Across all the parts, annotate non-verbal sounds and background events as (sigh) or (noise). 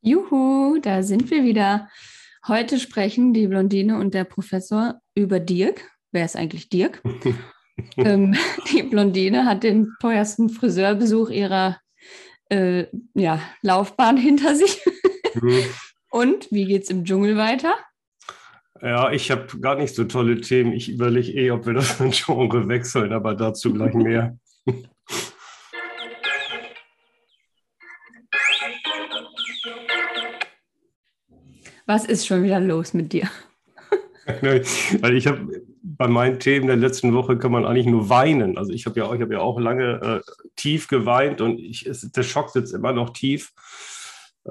Juhu, da sind wir wieder. Heute sprechen die Blondine und der Professor über Dirk. Wer ist eigentlich Dirk? (laughs) ähm, die Blondine hat den teuersten Friseurbesuch ihrer äh, ja, Laufbahn hinter sich. Mhm. Und wie geht's im Dschungel weiter? Ja, ich habe gar nicht so tolle Themen. Ich überlege eh, ob wir das (laughs) Genre wechseln, aber dazu gleich mehr. Was ist schon wieder los mit dir? Weil (laughs) ich habe bei meinen Themen der letzten Woche kann man eigentlich nur weinen. Also ich habe ja, hab ja auch lange äh, tief geweint und ich, der Schock sitzt immer noch tief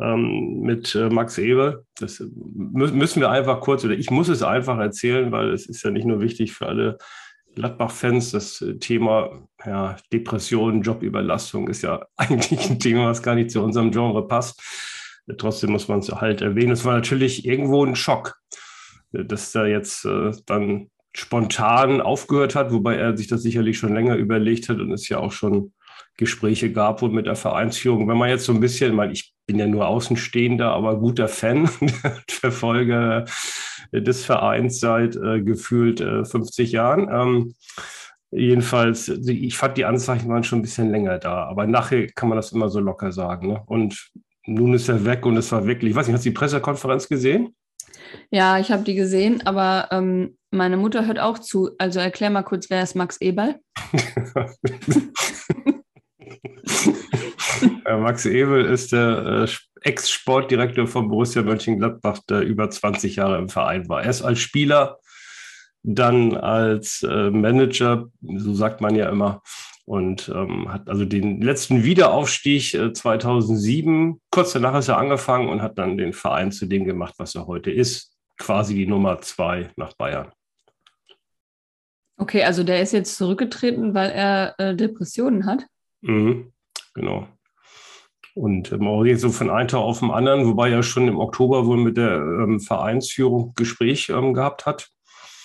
ähm, mit äh, Max Eber. Das mü müssen wir einfach kurz, oder ich muss es einfach erzählen, weil es ist ja nicht nur wichtig für alle Gladbach-Fans. Das äh, Thema ja, Depression, Jobüberlastung ist ja (laughs) eigentlich ein Thema, was gar nicht zu unserem Genre passt. Trotzdem muss man es halt erwähnen. Es war natürlich irgendwo ein Schock, dass da jetzt äh, dann spontan aufgehört hat, wobei er sich das sicherlich schon länger überlegt hat und es ja auch schon Gespräche gab wohl mit der Vereinsführung. Wenn man jetzt so ein bisschen, ich meine, ich bin ja nur Außenstehender, aber guter Fan, (laughs) Verfolger des Vereins seit äh, gefühlt äh, 50 Jahren. Ähm, jedenfalls, ich fand die Anzeichen waren schon ein bisschen länger da, aber nachher kann man das immer so locker sagen. Ne? Und nun ist er weg und es war wirklich, ich weiß nicht, hast du die Pressekonferenz gesehen? Ja, ich habe die gesehen, aber ähm, meine Mutter hört auch zu. Also erklär mal kurz, wer ist Max Eberl? (laughs) Max Ebel ist der äh, Ex-Sportdirektor von Borussia Mönchengladbach, der über 20 Jahre im Verein war. Erst als Spieler, dann als äh, Manager, so sagt man ja immer, und ähm, hat also den letzten Wiederaufstieg äh, 2007, kurz danach ist er angefangen und hat dann den Verein zu dem gemacht, was er heute ist, quasi die Nummer zwei nach Bayern. Okay, also der ist jetzt zurückgetreten, weil er äh, Depressionen hat? Mhm, genau. Und ähm, auch jetzt so von einem Tag auf den anderen, wobei er schon im Oktober wohl mit der ähm, Vereinsführung Gespräch ähm, gehabt hat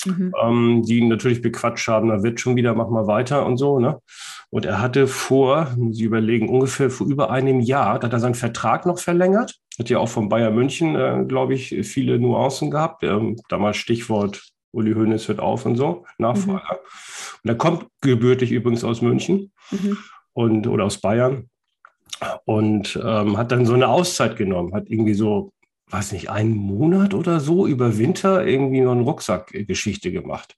mhm. ähm, die ihn natürlich bequatscht haben, da wird schon wieder, mach mal weiter und so. Ne? Und er hatte vor, ich überlegen, ungefähr vor über einem Jahr, da hat er seinen Vertrag noch verlängert. Hat ja auch von Bayern München, äh, glaube ich, viele Nuancen gehabt. Ähm, damals Stichwort Uli Hoeneß hört auf und so, Nachfrager. Mhm. Und er kommt gebürtig übrigens aus München mhm. und, oder aus Bayern und ähm, hat dann so eine Auszeit genommen, hat irgendwie so weiß nicht, einen Monat oder so über Winter irgendwie noch eine Rucksackgeschichte gemacht.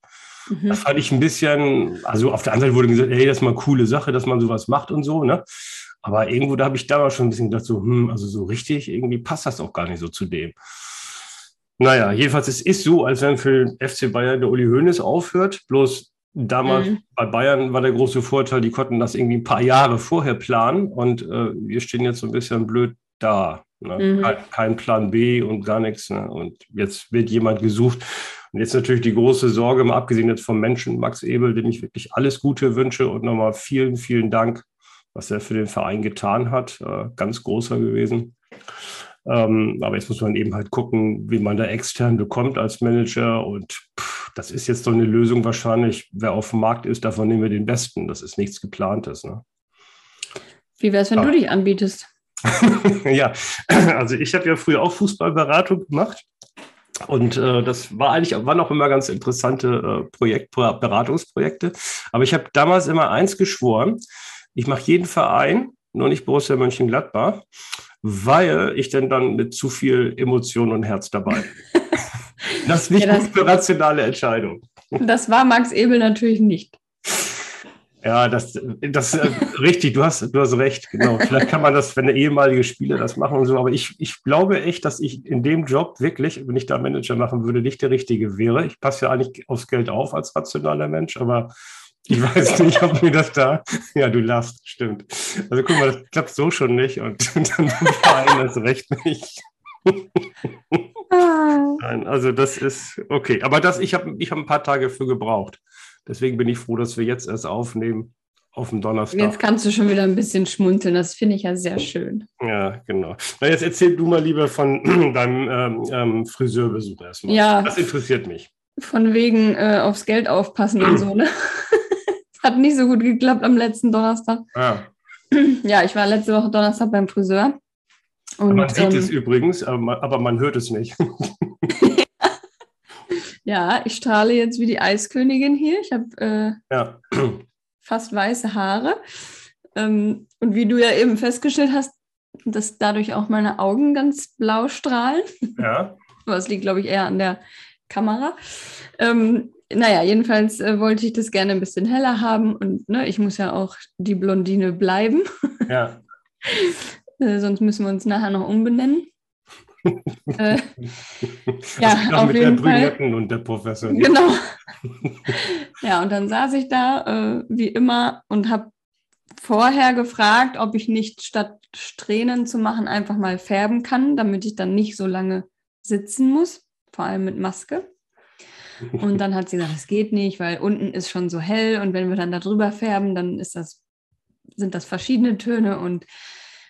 Mhm. Das fand ich ein bisschen, also auf der anderen Seite wurde gesagt, hey, das ist mal eine coole Sache, dass man sowas macht und so, ne? Aber irgendwo, da habe ich damals schon ein bisschen gedacht, so, hm, also so richtig, irgendwie passt das auch gar nicht so zu dem. Naja, jedenfalls, es ist so, als wenn für den FC Bayern der Uli Hoeneß aufhört, bloß Damals mhm. bei Bayern war der große Vorteil, die konnten das irgendwie ein paar Jahre vorher planen und äh, wir stehen jetzt so ein bisschen blöd da. Ne? Mhm. Kein, kein, Plan B und gar nichts. Ne? Und jetzt wird jemand gesucht. Und jetzt natürlich die große Sorge, mal abgesehen jetzt vom Menschen Max Ebel, dem ich wirklich alles Gute wünsche und nochmal vielen, vielen Dank, was er für den Verein getan hat. Äh, ganz großer gewesen. Ähm, aber jetzt muss man eben halt gucken, wie man da extern bekommt als Manager. Und pff, das ist jetzt doch eine Lösung wahrscheinlich. Wer auf dem Markt ist, davon nehmen wir den Besten. Das ist nichts Geplantes. Ne? Wie wäre es, wenn aber, du dich anbietest? (laughs) ja, (clears throat) also ich habe ja früher auch Fußballberatung gemacht. Und äh, das war eigentlich, waren auch immer ganz interessante äh, Projekt, Beratungsprojekte. Aber ich habe damals immer eins geschworen, ich mache jeden Verein, nur nicht Borussia Mönchengladbach, weil ich denn dann mit zu viel Emotion und Herz dabei. (laughs) das ist nicht ja, das, eine rationale Entscheidung. Das war Max Ebel natürlich nicht. Ja, das, das äh, richtig, du hast, du hast recht, genau. Vielleicht kann man das, wenn der ehemalige Spieler das machen und so, aber ich, ich glaube echt, dass ich in dem Job wirklich, wenn ich da Manager machen würde, nicht der Richtige wäre. Ich passe ja eigentlich aufs Geld auf als rationaler Mensch, aber ich weiß (laughs) nicht, ob mir das da. Ja, du lachst, stimmt. Also guck mal, das klappt so schon nicht und (laughs) dann Verein das recht nicht. (laughs) Nein, also das ist okay. Aber das, ich habe ich hab ein paar Tage für gebraucht. Deswegen bin ich froh, dass wir jetzt erst aufnehmen auf dem Donnerstag. Jetzt kannst du schon wieder ein bisschen schmunzeln. Das finde ich ja sehr schön. Ja, genau. Na, jetzt erzähl du mal lieber von (clears throat) deinem ähm, ähm, Friseurbesuch erstmal. Ja. Das interessiert mich. Von wegen äh, aufs Geld aufpassen und so, ne? (laughs) Hat nicht so gut geklappt am letzten Donnerstag. Ja. Ja, ich war letzte Woche Donnerstag beim Friseur. Und, man sieht ähm, es übrigens, aber man hört es nicht. (laughs) ja, ich strahle jetzt wie die Eiskönigin hier. Ich habe äh, ja. fast weiße Haare. Ähm, und wie du ja eben festgestellt hast, dass dadurch auch meine Augen ganz blau strahlen. Ja. (laughs) Was liegt, glaube ich, eher an der Kamera. Ähm, naja, jedenfalls äh, wollte ich das gerne ein bisschen heller haben und ne, ich muss ja auch die Blondine bleiben. Ja. (laughs) äh, sonst müssen wir uns nachher noch umbenennen. Äh, (laughs) ja, auf mit jeden der Fall. und der Professor. Genau. (laughs) ja, und dann saß ich da äh, wie immer und habe vorher gefragt, ob ich nicht statt Strähnen zu machen einfach mal färben kann, damit ich dann nicht so lange sitzen muss, vor allem mit Maske. Und dann hat sie gesagt, es geht nicht, weil unten ist schon so hell und wenn wir dann da drüber färben, dann ist das, sind das verschiedene Töne und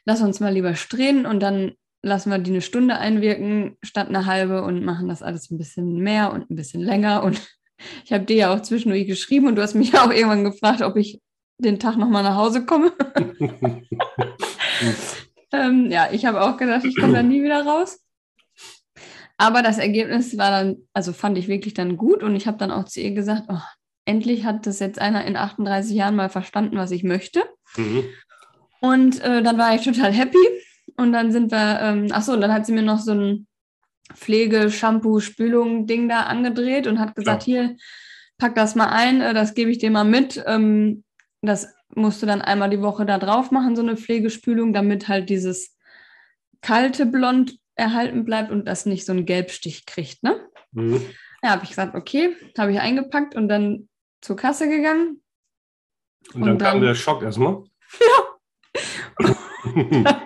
lass uns mal lieber strähnen und dann lassen wir die eine Stunde einwirken statt eine halbe und machen das alles ein bisschen mehr und ein bisschen länger. Und (laughs) ich habe dir ja auch zwischendurch geschrieben und du hast mich ja auch irgendwann gefragt, ob ich den Tag nochmal nach Hause komme. (laughs) ähm, ja, ich habe auch gedacht, ich komme da nie wieder raus. Aber das Ergebnis war dann, also fand ich wirklich dann gut und ich habe dann auch zu ihr gesagt, oh, endlich hat das jetzt einer in 38 Jahren mal verstanden, was ich möchte. Mhm. Und äh, dann war ich total happy. Und dann sind wir, ähm, achso, und dann hat sie mir noch so ein Pflege, Shampoo, Spülung Ding da angedreht und hat gesagt, ja. hier, pack das mal ein, äh, das gebe ich dir mal mit. Ähm, das musst du dann einmal die Woche da drauf machen, so eine Pflegespülung, damit halt dieses kalte Blond erhalten bleibt und das nicht so einen Gelbstich kriegt, ne? Mhm. Ja, habe ich gesagt, okay, habe ich eingepackt und dann zur Kasse gegangen. Und, und dann, dann kam der Schock erstmal. (laughs) (laughs) Ja.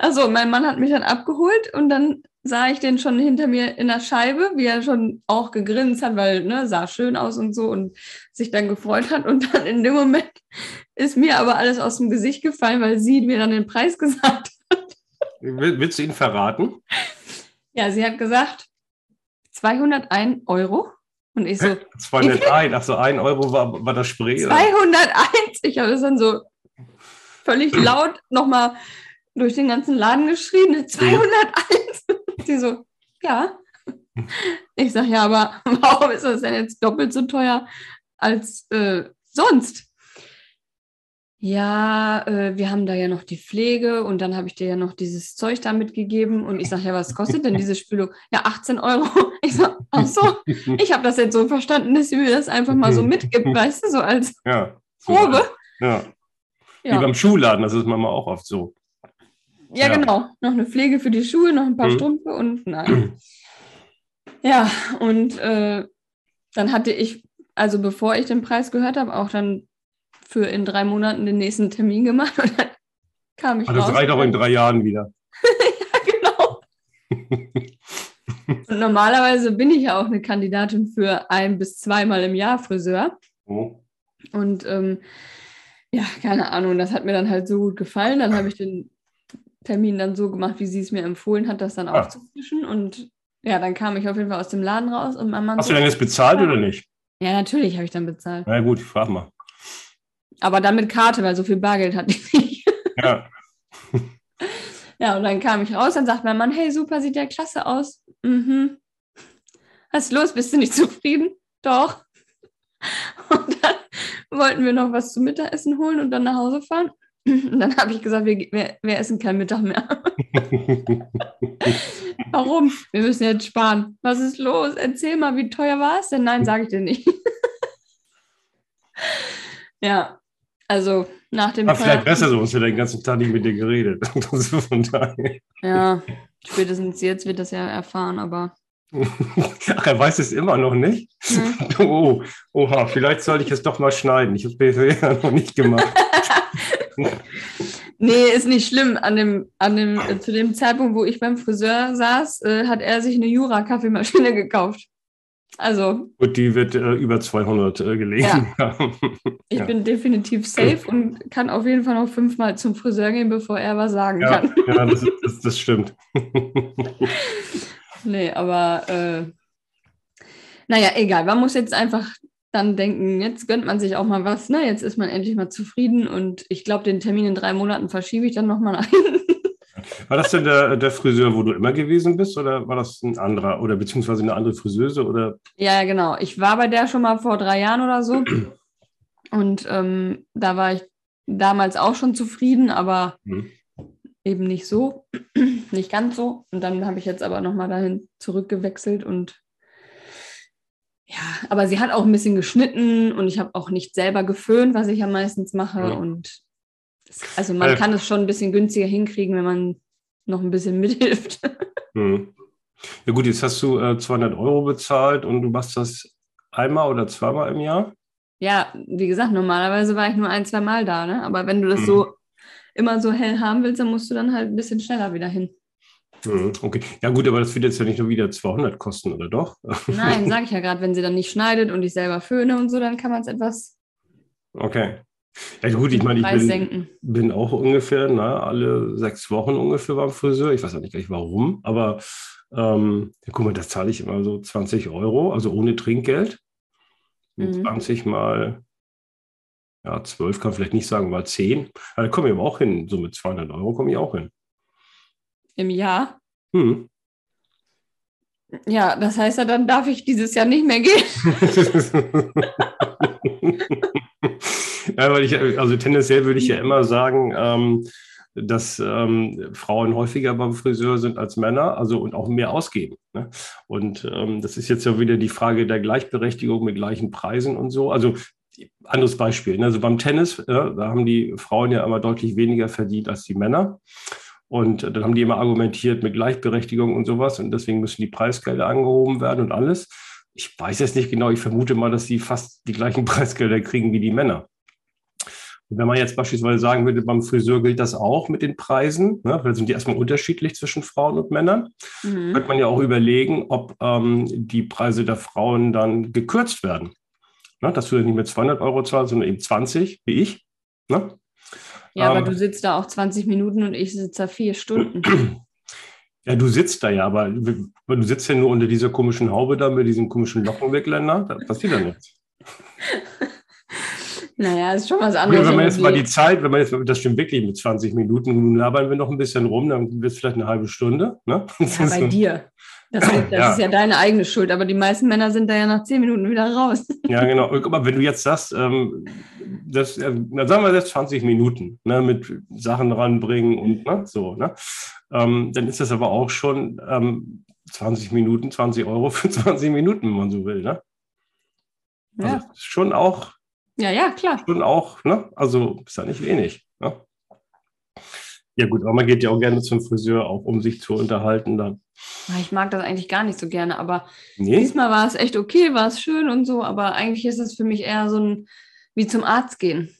Also mein Mann hat mich dann abgeholt und dann sah ich den schon hinter mir in der Scheibe, wie er schon auch gegrinst hat, weil ne, sah schön aus und so und sich dann gefreut hat. Und dann in dem Moment ist mir aber alles aus dem Gesicht gefallen, weil sie mir dann den Preis (laughs) gesagt hat. Willst du ihn verraten? Ja, sie hat gesagt 201 Euro. Und ich so. 201, ach so, 1 Euro war, war das Spray? 201! Oder? Ich habe es dann so völlig laut nochmal durch den ganzen Laden geschrien. 201! (laughs) Die so, ja. Ich sage, ja, aber (laughs) warum ist das denn jetzt doppelt so teuer als äh, sonst? Ja, äh, wir haben da ja noch die Pflege und dann habe ich dir ja noch dieses Zeug da mitgegeben und ich sage, ja, was kostet denn diese Spülung? Ja, 18 Euro. (laughs) Ich sage, ach so, ich habe das jetzt so verstanden, dass sie mir das einfach mal so mitgibt, weißt du, so als ja, Probe. Ja. ja. Wie beim Schuhladen, das ist manchmal auch oft so. Ja, ja, genau. Noch eine Pflege für die Schuhe, noch ein paar mhm. Strümpfe und nein. ja, und äh, dann hatte ich, also bevor ich den Preis gehört habe, auch dann für in drei Monaten den nächsten Termin gemacht (laughs) und dann kam ich also raus. Das reicht auch in drei Jahren wieder. (laughs) ja, genau. (laughs) und normalerweise bin ich ja auch eine Kandidatin für ein bis zweimal im Jahr Friseur. Oh. Und ähm, ja, keine Ahnung, das hat mir dann halt so gut gefallen. Dann habe ich den Termin dann so gemacht, wie sie es mir empfohlen hat, das dann ah. aufzufrischen. Und ja, dann kam ich auf jeden Fall aus dem Laden raus und mein Mann. Hast so, du denn jetzt bezahlt oder nicht? Ja, natürlich habe ich dann bezahlt. Na gut, ich frage mal. Aber dann mit Karte, weil so viel Bargeld hatte ich nicht. Ja. (laughs) ja, und dann kam ich raus, dann sagt mein Mann, hey, super, sieht ja klasse aus. Mhm. Was ist los? Bist du nicht zufrieden? Doch. (laughs) Und dann wollten wir noch was zum Mittagessen holen und dann nach Hause fahren. Und dann habe ich gesagt, wir, wir, wir, essen keinen Mittag mehr. (laughs) Warum? Wir müssen jetzt sparen. Was ist los? Erzähl mal, wie teuer war es denn? Nein, sage ich dir nicht. (laughs) ja, also nach dem. War vielleicht besser so, uns wir den ganzen Tag nicht mit dir geredet. (laughs) ja, spätestens jetzt wird das ja erfahren, aber. Ach, er weiß es immer noch nicht? Hm. Oh, oha, vielleicht sollte ich es doch mal schneiden. Ich habe es bisher noch nicht gemacht. (laughs) nee, ist nicht schlimm. An dem, an dem, äh, zu dem Zeitpunkt, wo ich beim Friseur saß, äh, hat er sich eine Jura-Kaffeemaschine (laughs) gekauft. Also. Und die wird äh, über 200 äh, gelegen. Ja. (laughs) ich ja. bin definitiv safe und kann auf jeden Fall noch fünfmal zum Friseur gehen, bevor er was sagen ja, kann. ja, das, das, das stimmt. nee, aber äh, naja, egal. Man muss jetzt einfach dann denken, jetzt gönnt man sich auch mal was, ne? Jetzt ist man endlich mal zufrieden und ich glaube, den Termin in drei Monaten verschiebe ich dann nochmal hinten. (laughs) War das denn der, der Friseur, wo du immer gewesen bist, oder war das ein anderer oder beziehungsweise eine andere Friseuse? Oder? Ja, genau. Ich war bei der schon mal vor drei Jahren oder so. (clears throat) Und ähm, da war ich damals auch schon zufrieden, aber mhm. eben nicht so, (clears throat) nicht ganz so. Und dann habe ich jetzt aber nochmal dahin zurückgewechselt und ja, aber sie hat auch ein bisschen geschnitten und ich habe auch nicht selber geföhnt, was ich ja meistens mache. Mhm. Und das, also man äh, kann es schon ein bisschen günstiger hinkriegen, wenn man noch ein bisschen (laughs) mithilft. Mhm. Ja gut, jetzt hast du äh, 200 Euro bezahlt und du machst das einmal oder zweimal im Jahr? Ja, wie gesagt, normalerweise war ich nur ein, zwei Mal da, ne? Aber wenn du das mhm. so immer so hell haben willst, dann musst du dann halt ein bisschen schneller wieder hin. Mhm, okay, ja gut, aber das wird jetzt ja nicht nur wieder 200 kosten, oder doch? (laughs) Nein, sage ich ja gerade, wenn sie dann nicht schneidet und ich selber föhne und so, dann kann man es etwas. Okay. Ja gut, ich meine, ich bin, bin, auch ungefähr na, alle sechs Wochen ungefähr beim Friseur. Ich weiß auch nicht gleich warum, aber ähm, guck mal, das zahle ich immer so 20 Euro, also ohne Trinkgeld. Mhm. 20 mal, ja, 12 kann vielleicht nicht sagen, mal 10. da komme ich aber auch hin. So mit 200 Euro komme ich auch hin. Im Jahr? Hm. Ja, das heißt ja, dann darf ich dieses Jahr nicht mehr gehen. (laughs) ja, weil ich, also tendenziell würde ich ja immer sagen, ähm, dass ähm, Frauen häufiger beim Friseur sind als Männer, also und auch mehr ausgeben. Ne? Und ähm, das ist jetzt ja wieder die Frage der Gleichberechtigung mit gleichen Preisen und so. Also anderes Beispiel. Ne? Also beim Tennis, ja, da haben die Frauen ja immer deutlich weniger verdient als die Männer. Und dann haben die immer argumentiert mit Gleichberechtigung und sowas. Und deswegen müssen die Preisgelder angehoben werden und alles. Ich weiß jetzt nicht genau. Ich vermute mal, dass sie fast die gleichen (laughs) Preisgelder kriegen wie die Männer. Und wenn man jetzt beispielsweise sagen würde, beim Friseur gilt das auch mit den Preisen, ne, weil sind die erstmal unterschiedlich zwischen Frauen und Männern, mhm. könnte man ja auch überlegen, ob ähm, die Preise der Frauen dann gekürzt werden. Ne, dass du nicht mehr 200 Euro zahlst, sondern eben 20, wie ich. Ne? Ja, ähm, aber du sitzt da auch 20 Minuten und ich sitze da vier Stunden. (clears throat) Ja, du sitzt da ja, aber du sitzt ja nur unter dieser komischen Haube da mit diesem komischen Lockenwegländer. Da passiert ja nichts. (laughs) Naja, ist schon was anderes. Wenn man jetzt mal die Zeit, wenn man jetzt, das stimmt wirklich mit 20 Minuten, nun labern wir noch ein bisschen rum, dann wird es vielleicht eine halbe Stunde. Ne? Ja, bei (laughs) dir. Das, (clears throat) das ja. ist ja deine eigene Schuld, aber die meisten Männer sind da ja nach 10 Minuten wieder raus. (laughs) Ja, genau. Guck mal, wenn du jetzt sagst, ähm, das, äh, dann sagen wir jetzt 20 Minuten ne, mit Sachen ranbringen und ne, so, ne? Ähm, dann ist das aber auch schon ähm, 20 Minuten, 20 Euro für (laughs) 20 Minuten, wenn man so will. Ne? Also ja. schon auch ja, ja, klar. Schon auch, ne? Also ist ja nicht wenig. Ja, gut, aber man geht ja auch gerne zum Friseur, auch um sich zu unterhalten dann. Ich mag das eigentlich gar nicht so gerne, aber nee? diesmal war es echt okay, war es schön und so, aber eigentlich ist es für mich eher so ein wie zum Arzt gehen.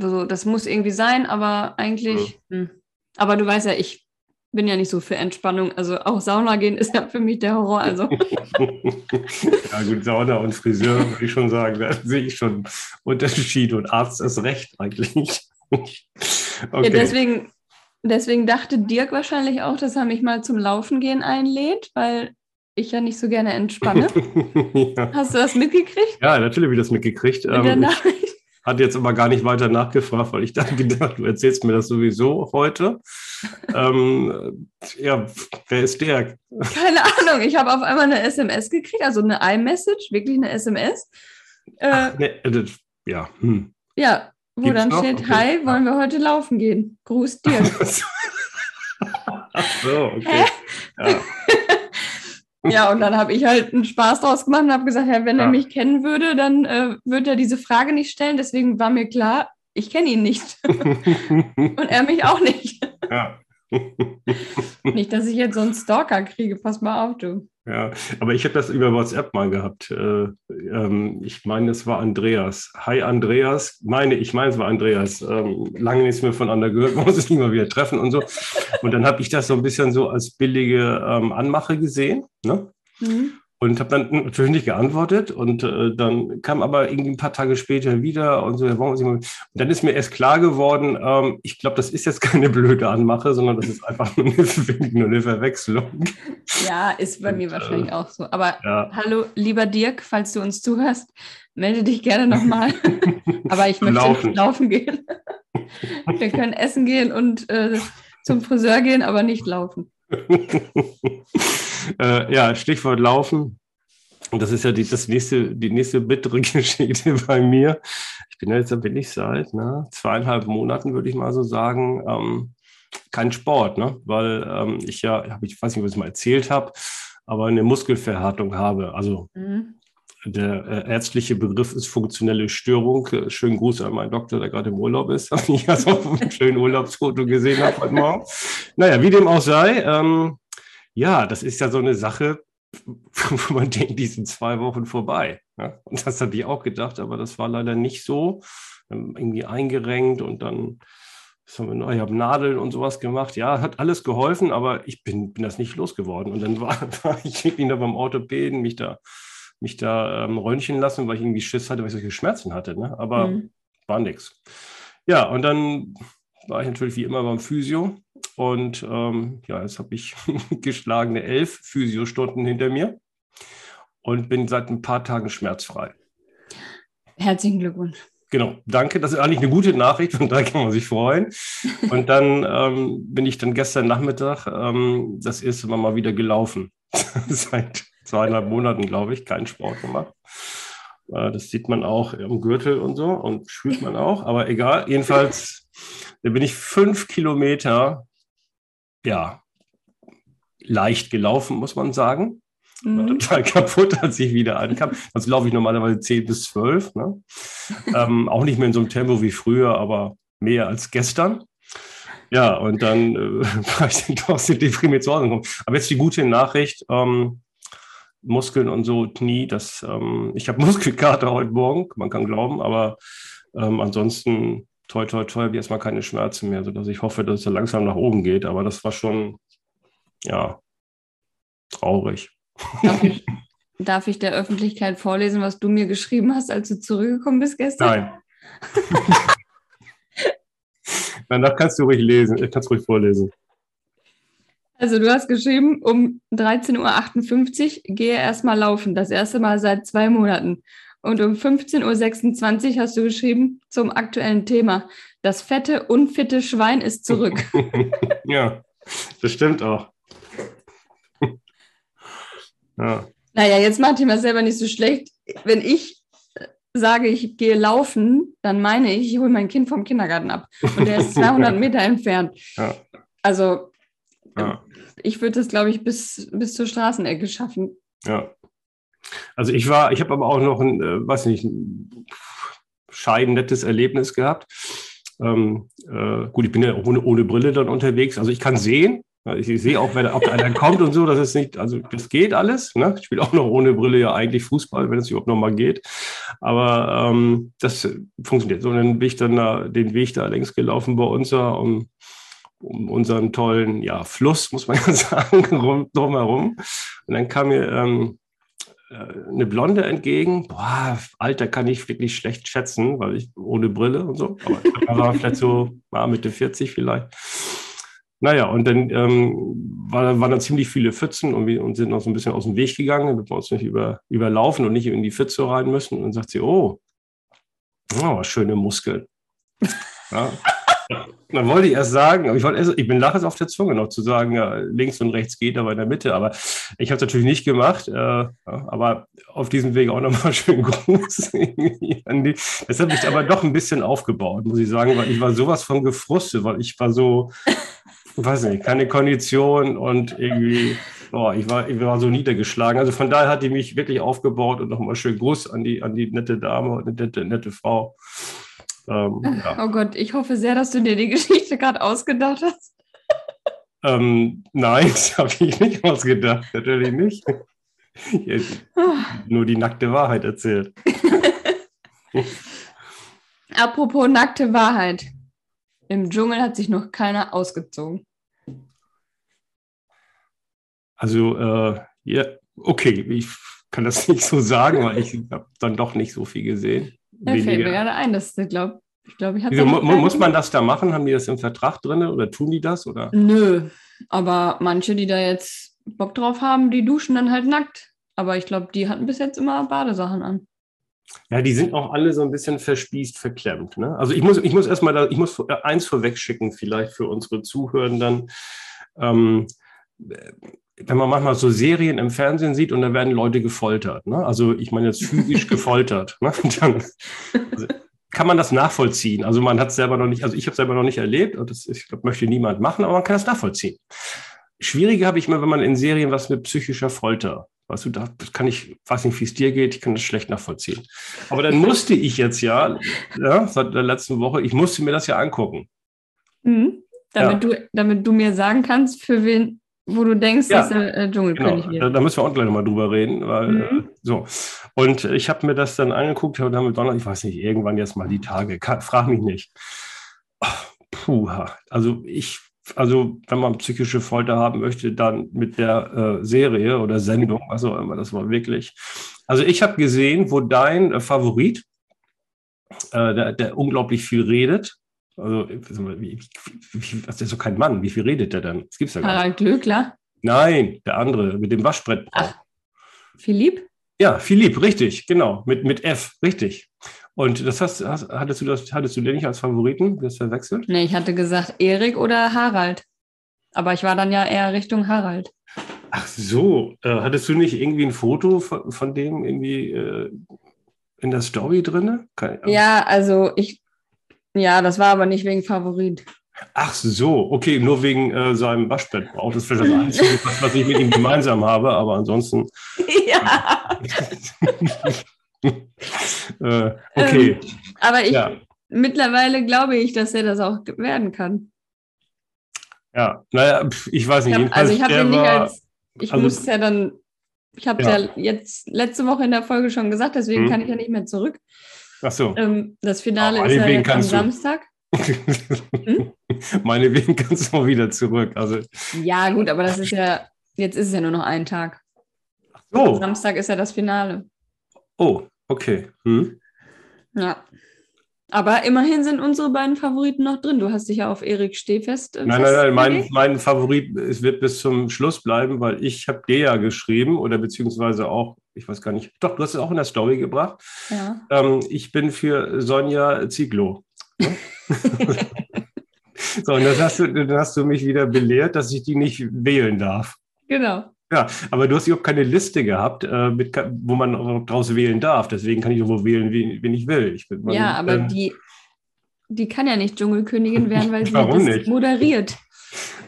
Also, das muss irgendwie sein, aber eigentlich. Ja. Hm. Aber du weißt ja, ich bin ja nicht so für Entspannung. Also auch Sauna gehen ist ja für mich der Horror. Also. (laughs) ja gut, Sauna und Friseur würde ich schon sagen, da sehe ich schon Unterschiede und Arzt ist recht eigentlich. (laughs) okay. Ja, deswegen, deswegen dachte Dirk wahrscheinlich auch, dass er mich mal zum Laufen gehen einlädt, weil ich ja nicht so gerne entspanne. (laughs) ja. Hast du das mitgekriegt? Ja, natürlich habe ich das mitgekriegt. Ähm, Nachricht? Hat jetzt aber gar nicht weiter nachgefragt, weil ich dann gedacht, du erzählst mir das sowieso heute. ähm, ja, wer ist der? Keine Ahnung. Ich habe auf einmal eine SMS gekriegt, also eine iMessage, wirklich eine SMS. Äh, Ach, ne, äh, ja. Hm. Ja, wo Gibt's dann noch? steht, okay. hi, wollen wir heute laufen gehen? Gruß dir. (laughs) Ach so, okay. Ja. (laughs) Ja, und dann habe ich halt einen Spaß draus gemacht und habe gesagt, ja, wenn ja. er mich kennen würde, dann äh, würde er diese Frage nicht stellen. Deswegen war mir klar, ich kenne ihn nicht. (laughs) und er mich auch nicht. Ja. nicht, dass ich jetzt so einen Stalker kriege. Pass mal auf, du. Ja, aber ich habe das über WhatsApp mal gehabt. Äh, ähm, ich meine, es war Andreas. Hi Andreas. Meine, ich meine, es war Andreas. Ähm, lange nichts mehr voneinander gehört, (laughs) man muss sich nicht mal wieder treffen und so. Und dann habe ich das so ein bisschen so als billige ähm, Anmache gesehen. Ne? Mhm. Und habe dann natürlich nicht geantwortet. Und äh, dann kam aber irgendwie ein paar Tage später wieder und so. Und dann ist mir erst klar geworden, ähm, ich glaube, das ist jetzt (laughs) keine blöde Anmache, sondern das ist einfach nur eine, (laughs) nur eine Verwechslung. Ja, ist bei und, mir wahrscheinlich äh, auch so. Aber ja. hallo, lieber Dirk, falls du uns zuhörst, melde dich gerne nochmal. (laughs) aber ich möchte laufen, laufen gehen. Wir können essen gehen und äh, zum Friseur gehen, aber nicht laufen. (laughs) äh, ja, Stichwort Laufen. Und das ist ja die, das nächste, die nächste bittere (laughs) Geschichte bei mir. Ich bin ja jetzt, da bin ich seit ne, zweieinhalb Monaten, würde ich mal so sagen, ähm, kein Sport, ne? weil ähm, ich ja, ich weiß nicht, was ich mal erzählt habe, aber eine Muskelverhärtung habe. Also mhm. Der äh, ärztliche Begriff ist funktionelle Störung. Äh, schönen Gruß an meinen Doktor, der gerade im Urlaub ist, (laughs) habe ich also auf einem schönen Urlaubsfoto gesehen habe heute Morgen. Naja, wie dem auch sei, ähm, ja, das ist ja so eine Sache, (laughs) wo man denkt, die sind zwei Wochen vorbei. Ja? Und das hatte ich auch gedacht, aber das war leider nicht so. Irgendwie eingerenkt und dann ich habe Nadeln und sowas gemacht. Ja, hat alles geholfen, aber ich bin, bin das nicht losgeworden. Und dann war, (laughs) war ich irgendwie da beim Orthopäden, mich da, mich da ähm, röntgen lassen, weil ich irgendwie Schiss hatte, weil ich solche Schmerzen hatte. Ne? Aber mhm. war nichts. Ja, und dann war ich natürlich wie immer beim Physio. Und ähm, ja, jetzt habe ich (laughs) geschlagene elf Physiostunden hinter mir und bin seit ein paar Tagen schmerzfrei. Herzlichen Glückwunsch. Genau, danke. Das ist eigentlich eine gute Nachricht und da kann man sich freuen. (laughs) Und dann ähm, bin ich dann gestern Nachmittag ähm, das erste Mal mal wieder gelaufen. (laughs) Seit zweieinhalb Monaten, glaube ich, keinen Sport gemacht. Äh, das sieht man auch im Gürtel und so und spürt man auch, aber egal. Jedenfalls, da bin ich fünf Kilometer, ja, leicht gelaufen, muss man sagen. Mhm. total kaputt, als ich wieder ankam. Sonst laufe ich normalerweise 10 bis 12. Ne? ähm, auch nicht mehr in so einem Tempo wie früher, aber mehr als gestern. Ja, und dann äh, (laughs) war ich dann doch sehr deprimiert zu Hause gekommen. Aber jetzt die gute Nachricht, ähm, Muskeln und so, Knie, das, ähm, (laughs) ich habe Muskelkater heute Morgen, man kann glauben, aber ähm, ansonsten, toi, toi, toi, habe ich erstmal keine Schmerzen mehr, sodass ich hoffe, dass es ja langsam nach oben geht. Aber das war schon, ja, traurig. Darf ich, (laughs) darf ich der Öffentlichkeit vorlesen, was du mir geschrieben hast, als du zurückgekommen bist gestern? Nein. (laughs) Danach kannst du ruhig lesen, ich kannst ruhig vorlesen. Also du hast geschrieben, um 13.58 Uhr gehe erstmal laufen, das erste Mal seit zwei Monaten. Und um 15.26 Uhr hast du geschrieben zum aktuellen Thema. Das fette, unfitte Schwein ist zurück. (laughs) (laughs) ja, das stimmt auch. (laughs) Ja. Naja, jetzt macht ihr mir selber nicht so schlecht. Wenn ich sage, ich gehe laufen, dann meine ich, ich hole mein Kind vom Kindergarten ab. Und der ist 200 Meter entfernt. Ja. Also, ja. ich würde das, glaube ich, bis, bis zur Straßenecke schaffen. Ja. Also, ich war, ich habe aber auch noch ein, äh, weiß nicht, ein scheidennettes Erlebnis gehabt. Ähm, äh, gut, ich bin ja ohne, ohne Brille dann unterwegs. Also, ich kann sehen, ich sehe auch, wenn, ob da einer (laughs) kommt und so, das ist nicht, also das geht alles. Ne? Ich spiele auch noch ohne Brille ja eigentlich Fußball, wenn es überhaupt noch mal geht. Aber ähm, das funktioniert. So, und dann bin ich dann da, den Weg da längs gelaufen bei uns, um, um unseren tollen ja, Fluss, muss man (laughs) ja sagen, rum, drumherum. Und dann kam mir ähm, äh, eine Blonde entgegen. Boah, Alter kann ich wirklich schlecht schätzen, weil ich ohne Brille und so. Aber da war vielleicht so war Mitte 40 vielleicht. Naja, und dann ähm, war, waren da ziemlich viele Pfützen und wir und sind noch so ein bisschen aus dem Weg gegangen, damit wir uns nicht über, überlaufen und nicht in die Pfütze rein müssen. Und dann sagt sie, oh, oh schöne Muskeln. Ja. Dann wollte ich erst sagen, aber ich, wollte erst, ich bin nachher auf der Zunge noch zu sagen, ja, links und rechts geht, aber in der Mitte. Aber ich habe es natürlich nicht gemacht. Äh, aber auf diesem Weg auch nochmal (laughs) schönen Gruß. das hat mich aber doch ein bisschen aufgebaut, muss ich sagen, weil ich war sowas von gefrustet, weil ich war so, weiß nicht, keine Kondition und irgendwie, boah, ich war, ich war so niedergeschlagen. Also von daher hat die mich wirklich aufgebaut und nochmal schön Gruß an die, an die nette Dame und nette, nette Frau. Ähm, ja. Oh Gott, ich hoffe sehr, dass du dir die Geschichte gerade ausgedacht hast. Ähm, nein, (laughs) das habe ich nicht ausgedacht, natürlich nicht. nur die nackte Wahrheit erzählt. (laughs) Apropos nackte Wahrheit. Im Dschungel hat sich noch keiner ausgezogen. Also, äh, ja, okay, ich kann das (laughs) nicht so sagen, weil ich habe dann doch nicht so viel gesehen. Da fällt mir gerade ein, dass glaub, ich glaube, ich habe. Mu muss man das da machen? Haben die das im Vertrag drin oder tun die das? Oder? Nö, aber manche, die da jetzt Bock drauf haben, die duschen dann halt nackt. Aber ich glaube, die hatten bis jetzt immer Badesachen an. Ja, die sind auch alle so ein bisschen verspießt, verklemmt. Ne? Also ich muss, ich muss erstmal, da, ich muss eins vorwegschicken, vielleicht für unsere Zuhörenden. Ähm, wenn man manchmal so Serien im Fernsehen sieht und da werden Leute gefoltert, ne? also ich meine jetzt physisch (laughs) gefoltert, ne? (laughs) dann also kann man das nachvollziehen. Also man hat es selber noch nicht, also ich habe es selber noch nicht erlebt und das ich glaube, möchte niemand machen, aber man kann das nachvollziehen. Schwieriger habe ich immer, wenn man in Serien was mit psychischer Folter Weißt du, das kann ich, weiß nicht, wie es dir geht, ich kann das schlecht nachvollziehen. Aber dann musste ich jetzt ja, ja, seit der letzten Woche, ich musste mir das ja angucken. Mhm. Damit, ja. du, damit du mir sagen kannst, für wen, wo du denkst, ja. dass der äh, Dschungelkönig genau. wird. Da, müssen wir auch gleich nochmal drüber reden. Weil, mhm. äh, so. Und ich habe mir das dann angeguckt, habe damit Donner, ich weiß nicht, irgendwann jetzt mal die Tage, frag mich nicht. Puh, also ich also wenn man psychische Folter haben möchte, dann mit der äh, Serie oder Sendung, was auch immer, das war wirklich. Also ich habe gesehen, wo dein äh, Favorit, äh, der, der, unglaublich viel redet, also wie, wie, das ist doch kein Mann, wie viel redet der dann? Das gibt's ja gar nicht. Harald Glöckler? Nein, der andere mit dem Waschbrett. Ach, Philipp? Ja, Philipp, richtig, genau, mit, mit F, richtig. Und das hast, hast, hattest du das, hattest du den nicht als Favoriten, das verwechselt? Nee, ich hatte gesagt Erik oder Harald. Aber ich war dann ja eher Richtung Harald. Ach so, äh, hattest du nicht irgendwie ein Foto von, von dem irgendwie äh, in der Story drin? Ja, also ich, ja, das war aber nicht wegen Favorit. Ach so, okay, nur wegen äh, seinem Waschbettbrauch. Das ist vielleicht das Einzige, was, (laughs) was ich mit ihm gemeinsam habe, aber ansonsten. Ja. (laughs) äh, okay. Ähm, aber ich ja. mittlerweile glaube ich, dass er das auch werden kann. Ja, naja, ich weiß nicht. Ich hab, also ich habe ihn nicht als, ich also, muss ja dann, ich habe ja. ja. jetzt letzte Woche in der Folge schon gesagt, deswegen hm. kann ich ja nicht mehr zurück. Ach so. Ähm, das Finale ist ja jetzt am Samstag. hm? Meinetwegen kannst du mal (laughs) wieder zurück. Also. Ja, gut, aber das ist ja, jetzt ist es ja nur noch ein Tag. Ach so. Samstag ist ja das Finale. Oh, okay. Hm. Ja. Aber immerhin sind unsere beiden Favoriten noch drin. Du hast dich ja auf Erik Stehfest. Äh, nein, nein, nein, mein, mein Favorit es wird bis zum Schluss bleiben, weil ich habe dir ja geschrieben oder beziehungsweise auch, ich weiß gar nicht, doch, du hast es auch in der Story gebracht. Ja. Ähm, ich bin für Sonja Zieglo. Ne? (laughs) so, und das hast du, dann hast du mich wieder belehrt, dass ich die nicht wählen darf. Genau. Ja, aber du hast überhaupt keine Liste gehabt, äh, mit, wo man draus wählen darf. Deswegen kann ich sowohl wählen, wie, wen ich will. Ich bin, man, ja, aber äh, die, die kann ja nicht Dschungelkönigin werden, weil sie (laughs) das nicht? moderiert.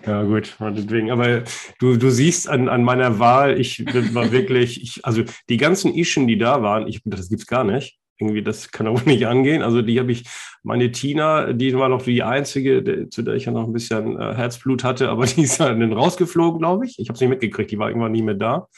Ja, gut, deswegen. Aber du, du siehst an, an meiner Wahl, ich war wirklich, ich, also die ganzen Ischen, die da waren, ich, das gibt's gar nicht irgendwie, das kann auch (laughs) nicht angehen. Also die habe ich, meine Tina, die war noch die einzige, zu der ich ja noch ein bisschen äh, Herzblut hatte, aber (laughs) die ist dann rausgeflogen, glaube ich. Ich habe es nicht mitgekriegt, die war irgendwann nie mehr da.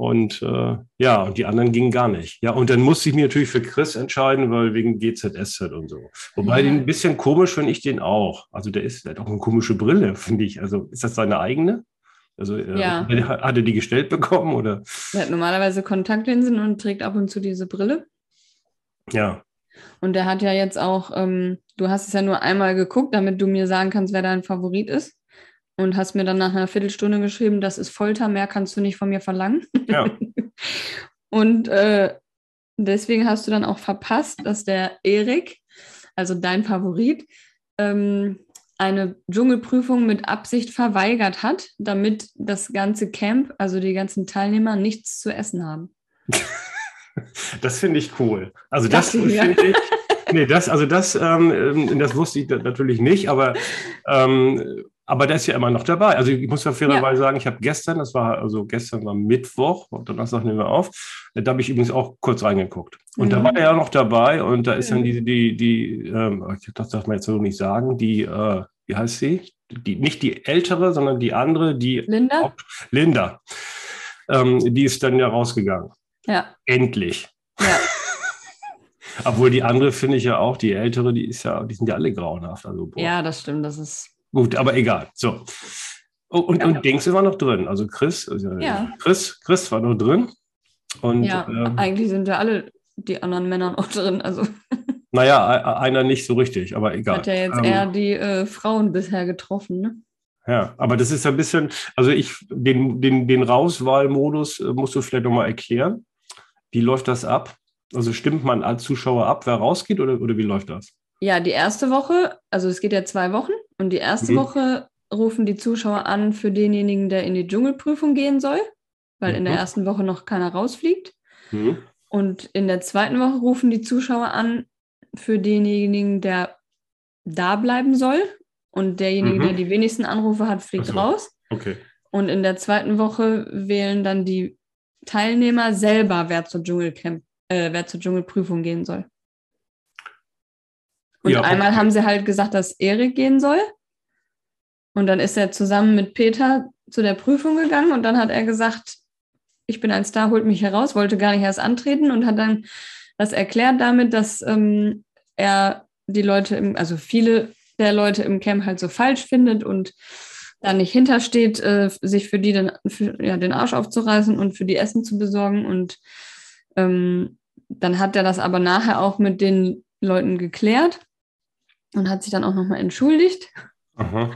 Und äh, ja, und die anderen gingen gar nicht. Ja, und dann musste ich mich natürlich für Chris entscheiden, weil wegen GZSZ und so. Wobei ja. den ein bisschen komisch finde ich den auch. Also der ist, der hat auch eine komische Brille, finde ich. Also ist das seine eigene? Also äh, ja. hat er die gestellt bekommen oder? Er hat normalerweise Kontaktlinsen und trägt ab und zu diese Brille. Ja. Und der hat ja jetzt auch, ähm, du hast es ja nur einmal geguckt, damit du mir sagen kannst, wer dein Favorit ist. Und hast mir dann nach einer Viertelstunde geschrieben, das ist Folter, mehr kannst du nicht von mir verlangen. Ja. (laughs) und äh, deswegen hast du dann auch verpasst, dass der Erik, also dein Favorit, ähm, eine Dschungelprüfung mit Absicht verweigert hat, damit das ganze Camp, also die ganzen Teilnehmer, nichts zu essen haben. (laughs) Das finde ich cool. Also das, das finde ich. Nee, das, also das, ähm, ähm, das wusste ich natürlich nicht, aber, ähm, aber der ist ja immer noch dabei. Also ich muss ja fairerweise ja. sagen, ich habe gestern, das war, also gestern war Mittwoch, Donnerstag nehmen wir auf, da habe ich übrigens auch kurz reingeguckt. Und mhm. da war er ja noch dabei und da ist dann die, die, die, ähm, das darf man jetzt so nicht sagen, die, äh, wie heißt sie? Die, nicht die ältere, sondern die andere, die Linda. Auch, Linda. Ähm, die ist dann ja rausgegangen. Ja. Endlich. Ja. (laughs) Obwohl die andere finde ich ja auch, die ältere, die ist ja, die sind ja alle grauenhaft. Also, ja, das stimmt, das ist. Gut, aber egal. So. Und, ja. und Dings war noch drin. Also Chris, also ja. Chris, Chris war noch drin. Und, ja, ähm, eigentlich sind ja alle die anderen Männer noch drin. Also. (laughs) Naja, einer nicht so richtig, aber egal. Hat ja jetzt ähm, eher die äh, Frauen bisher getroffen, ne? Ja, aber das ist ein bisschen, also ich, den, den, den Rauswahlmodus äh, musst du vielleicht nochmal erklären. Wie läuft das ab? Also stimmt man als Zuschauer ab, wer rausgeht oder, oder wie läuft das? Ja, die erste Woche, also es geht ja zwei Wochen und die erste mhm. Woche rufen die Zuschauer an für denjenigen, der in die Dschungelprüfung gehen soll, weil mhm. in der mhm. ersten Woche noch keiner rausfliegt. Mhm. Und in der zweiten Woche rufen die Zuschauer an für denjenigen, der da bleiben soll. Und derjenige, mhm. der die wenigsten Anrufe hat, fliegt so. raus. Okay. Und in der zweiten Woche wählen dann die Teilnehmer selber, wer zur Dschungelcamp, äh, wer zur Dschungelprüfung gehen soll. Und ja, einmal haben sie halt gesagt, dass Erik gehen soll. Und dann ist er zusammen mit Peter zu der Prüfung gegangen und dann hat er gesagt, ich bin ein Star, holt mich heraus, wollte gar nicht erst antreten und hat dann das erklärt damit, dass ähm, er die Leute, im, also viele der Leute im Camp halt so falsch findet und da nicht hintersteht, äh, sich für die den, für, ja, den Arsch aufzureißen und für die Essen zu besorgen. Und ähm, dann hat er das aber nachher auch mit den Leuten geklärt und hat sich dann auch nochmal entschuldigt. Aha.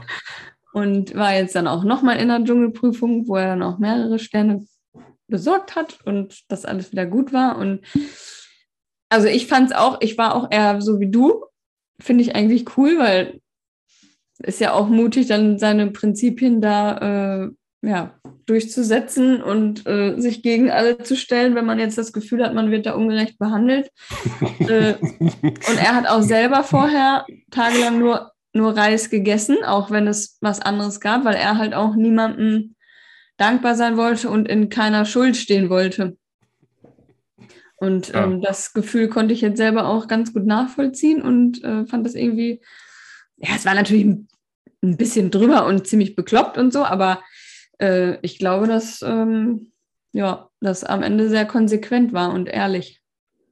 Und war jetzt dann auch nochmal in der Dschungelprüfung, wo er dann auch mehrere Sterne besorgt hat und das alles wieder gut war. Und also ich fand es auch, ich war auch eher so wie du, finde ich eigentlich cool, weil ist ja auch mutig, dann seine Prinzipien da äh, ja, durchzusetzen und äh, sich gegen alle zu stellen, wenn man jetzt das Gefühl hat, man wird da ungerecht behandelt. (laughs) äh, und er hat auch selber vorher tagelang nur, nur Reis gegessen, auch wenn es was anderes gab, weil er halt auch niemandem dankbar sein wollte und in keiner Schuld stehen wollte. Und ja. ähm, das Gefühl konnte ich jetzt selber auch ganz gut nachvollziehen und äh, fand das irgendwie, ja, es war natürlich ein, ein, bisschen drüber und ziemlich bekloppt und so, aber äh, ich glaube, dass ähm, ja, das am Ende sehr konsequent war und ehrlich.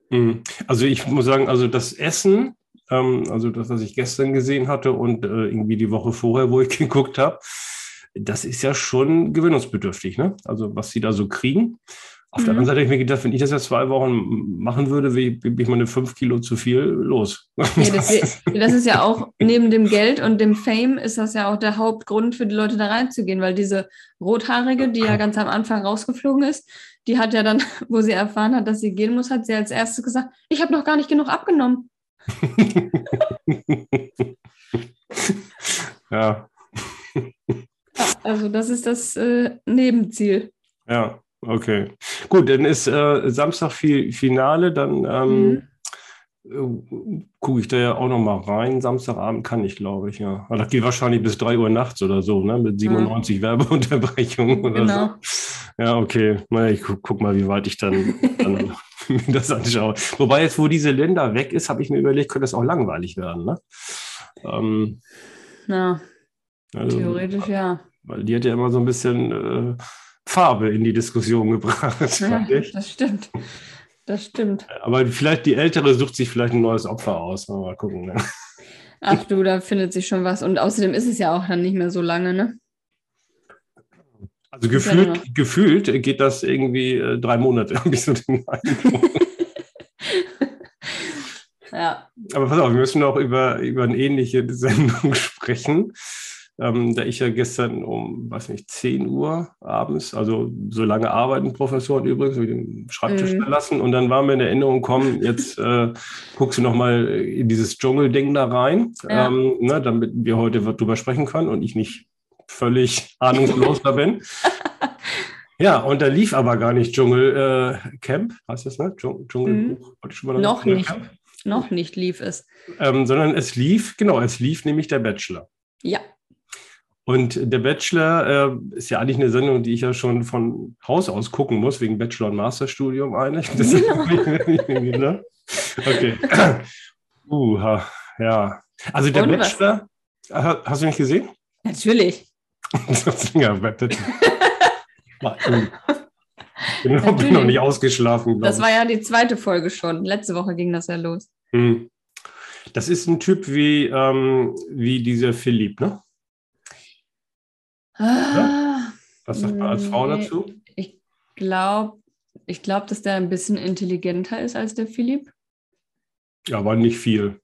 Mhm. Also ich muss sagen, also das Essen, ähm, also das, was ich gestern gesehen hatte und äh, irgendwie die Woche vorher, wo ich (laughs) geguckt habe, das ist ja schon gewöhnungsbedürftig, ne? Also was sie da so kriegen. Auf mhm. der anderen Seite habe ich mir gedacht, wenn ich das jetzt zwei Wochen machen würde, bin ich meine fünf Kilo zu viel los. Ja, das, das, ist ja auch (laughs) neben dem Geld und dem Fame ist das ja auch der Hauptgrund für die Leute da reinzugehen, weil diese Rothaarige, die ja ganz am Anfang rausgeflogen ist, die hat ja dann, (laughs) wo sie erfahren hat, dass sie gehen muss, hat sie als erstes gesagt, ich habe noch gar nicht genug abgenommen. (laughs) ja. ja. Also das ist das äh, Nebenziel. Ja. Okay. Gut, dann ist äh, Samstag Finale, dann ähm, mhm. gucke ich da ja auch noch mal rein. Samstagabend kann ich, glaube ich, ja. Aber das geht wahrscheinlich bis 3 Uhr nachts oder so, ne? Mit 97 ja. Werbeunterbrechungen (laughs) oder genau. so. Ja, okay. Na, ich guck, guck, mal, wie weit ich dann, (laughs) dann (laughs) mir das anschaue. Wobei jetzt, wo diese Länder weg ist, habe ich mir überlegt, könnte das auch langweilig werden, ne? Ähm, ja. Also, theoretisch ja. Weil die hat ja immer so ein bisschen. Äh, Farbe in die Diskussion gebracht. Ja, das stimmt. Das stimmt. Aber vielleicht die Ältere sucht sich vielleicht ein neues Opfer aus. Mal gucken. Ne? Ach du, da findet sich schon was. Und außerdem ist es ja auch dann nicht mehr so lange, ne? Also gefühlt, ja gefühlt geht das irgendwie äh, drei Monate, habe ich so den Ja. Aber pass auf, wir müssen noch über, über eine ähnliche Sendung (laughs) sprechen ähm, da ich ja gestern um, weiß nicht, 10 Uhr abends, also so lange arbeiten Professoren übrigens, ich den Schreibtisch mhm. verlassen und dann war mir in Erinnerung kommen, jetzt (laughs) äh, guckst du nochmal in dieses Dschungelding da rein, ja. ähm, ne, damit wir heute drüber sprechen können und ich nicht völlig (laughs) ahnungslos da bin. (laughs) Ja, und da lief aber gar nicht Dschungelcamp, äh, heißt das, ne? Dschungelbuch? Mhm. Noch nicht. Noch nicht lief es. Ähm, sondern es lief, genau, es lief nämlich der Bachelor. Ja. Und der Bachelor äh, ist ja eigentlich eine Sendung, die ich ja schon von Haus aus gucken muss, wegen Bachelor- und Masterstudium eigentlich. (laughs) Genau. okay. uh, ja. Also der und Bachelor, was? hast du nicht gesehen? Natürlich. (laughs) ja, Genau, (laughs) bin noch nicht ausgeschlafen. Das war ja die zweite Folge schon. Letzte Woche ging das ja los. Hm. Das ist ein Typ wie, ähm, wie dieser Philipp, ne? Ah, Was sagt man als Frau dazu? Ich glaube, ich glaube, dass der ein bisschen intelligenter ist als der Philipp. Ja, aber nicht viel.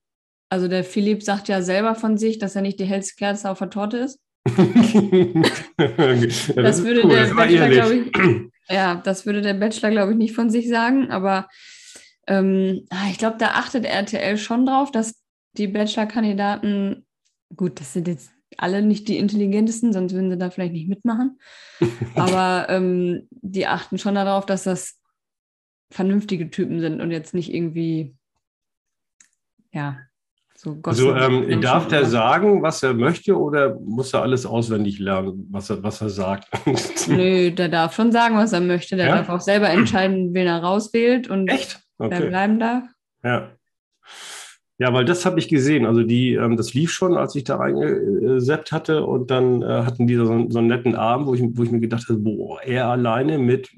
Also der Philipp sagt ja selber von sich, dass er nicht die hellste Kerze auf der Torte ist. (laughs) das, das, würde cool, der das Bachelor, glaube ich, ja, das würde der Bachelor, glaube ich, nicht von sich sagen, aber ähm, ah, ich glaube, da achtet RTL schon drauf, dass die Bachelor-Kandidaten, gut, das sind jetzt alle nicht die intelligentesten, sonst würden sie da vielleicht nicht mitmachen. (laughs) Aber ähm, die achten schon darauf, dass das vernünftige Typen sind und jetzt nicht irgendwie, ja, so Also ähm, darf der sagen, was er möchte oder muss er alles auswendig lernen, was er, was er sagt? (laughs) Nö, der darf schon sagen, was er möchte. Der ja? darf auch selber entscheiden, wen er rauswählt und Echt? Okay. wer bleiben darf. Ja. Ja, weil das habe ich gesehen. Also die, ähm, das lief schon, als ich da reingeseppt hatte und dann äh, hatten die so, so, einen netten Abend, wo ich, wo ich mir gedacht habe, boah, er alleine mit,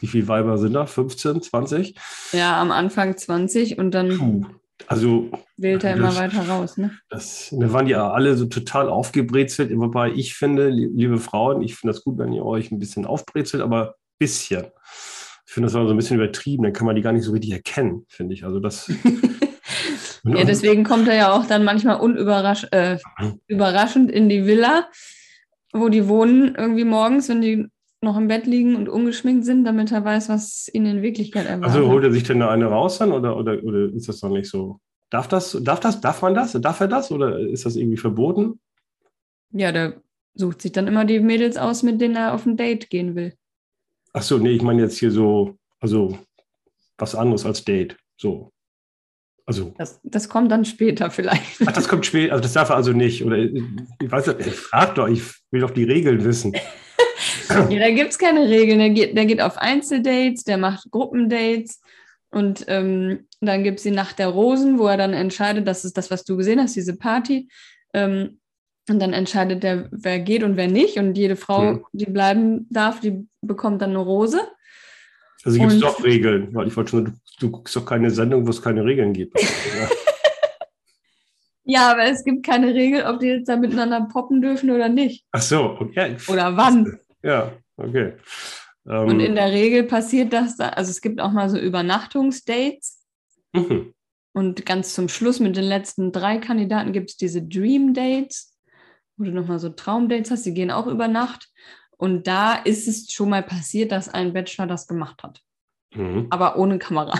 wie viele Weiber sind da? 15, 20? Ja, am Anfang 20 und dann Puh. Also wählt er immer weiter raus, ne? Das, da waren ja alle so total aufgebrezelt, wobei ich finde, liebe Frauen, ich finde das gut, wenn ihr euch ein bisschen aufbrezelt, aber ein bisschen. Ich finde das war so ein bisschen übertrieben, dann kann man die gar nicht so richtig erkennen, finde ich. Also das (laughs) Ja, deswegen kommt er ja auch dann manchmal unüberraschend äh, überraschend in die Villa, wo die wohnen, irgendwie morgens, wenn die noch im Bett liegen und ungeschminkt sind, damit er weiß, was ihn in Wirklichkeit erwartet. Also holt er sich denn da eine raus dann oder, oder, oder ist das doch nicht so? Darf das, darf das, darf man das? Darf er das oder ist das irgendwie verboten? Ja, der sucht sich dann immer die Mädels aus, mit denen er auf ein Date gehen will. Ach so, nee, ich meine jetzt hier so, also was anderes als Date. So. Also, das, das kommt dann später vielleicht. Ach, das kommt später, also das darf er also nicht. Oder ich weiß nicht, frag doch, ich will doch die Regeln wissen. (laughs) ja, da gibt es keine Regeln. Der geht, der geht auf Einzeldates, der macht Gruppendates und ähm, dann gibt es die Nacht der Rosen, wo er dann entscheidet, das ist das, was du gesehen hast, diese Party. Ähm, und dann entscheidet er, wer geht und wer nicht. Und jede Frau, hm. die bleiben darf, die bekommt dann eine Rose. Also gibt es doch Regeln, weil ich wollte schon, du, du guckst doch keine Sendung, wo es keine Regeln gibt. (laughs) ja, aber es gibt keine Regel, ob die jetzt da miteinander poppen dürfen oder nicht. Ach so, okay. Oder wann. Ja, okay. Ähm, Und in der Regel passiert das da, also es gibt auch mal so Übernachtungsdates. Mhm. Und ganz zum Schluss mit den letzten drei Kandidaten gibt es diese Dream Dates, wo du nochmal so Traumdates hast, die gehen auch über Nacht. Und da ist es schon mal passiert, dass ein Bachelor das gemacht hat. Mhm. Aber ohne Kamera.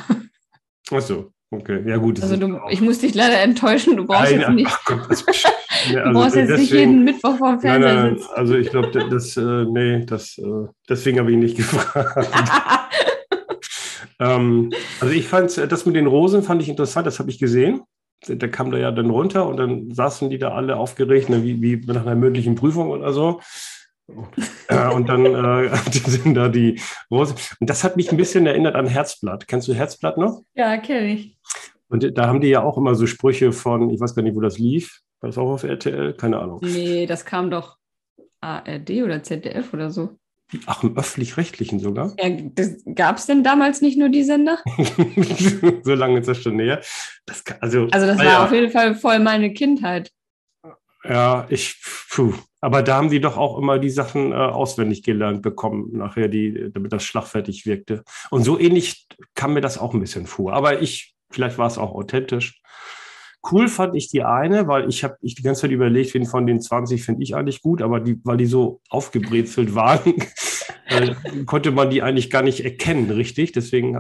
Ach so, okay. Ja, gut. Also du, ich muss dich leider enttäuschen, du brauchst Nein, jetzt nicht. Gott, das, (laughs) nee, also du brauchst jetzt deswegen, nicht jeden Mittwoch vorm Fernseher nein, nein, sitzen. Also ich glaube, das, äh, nee, das, äh, deswegen habe ich ihn nicht (laughs) gefragt. (laughs) ähm, also ich fand das mit den Rosen fand ich interessant, das habe ich gesehen. Da kam da ja dann runter und dann saßen die da alle aufgeregt, ne, wie, wie nach einer mündlichen Prüfung oder so. Äh, und dann äh, (laughs) sind da die Rosen. Und das hat mich ein bisschen erinnert an Herzblatt. Kennst du Herzblatt noch? Ja, kenne ich. Und da haben die ja auch immer so Sprüche von, ich weiß gar nicht, wo das lief. War das auch auf RTL? Keine Ahnung. Nee, das kam doch ARD oder ZDF oder so. Ach, im öffentlich-rechtlichen sogar? Ja, Gab es denn damals nicht nur die Sender? (laughs) so lange ist das schon näher. Das, also, also das war ja. auf jeden Fall voll meine Kindheit. Ja, ich, puh. Aber da haben die doch auch immer die Sachen äh, auswendig gelernt bekommen, nachher, die, damit das schlagfertig wirkte. Und so ähnlich kam mir das auch ein bisschen vor. Aber ich, vielleicht war es auch authentisch. Cool fand ich die eine, weil ich habe ich die ganze Zeit überlegt, wen von den 20 finde ich eigentlich gut, aber die, weil die so aufgebrezelt (laughs) waren, konnte man die eigentlich gar nicht erkennen, richtig. Deswegen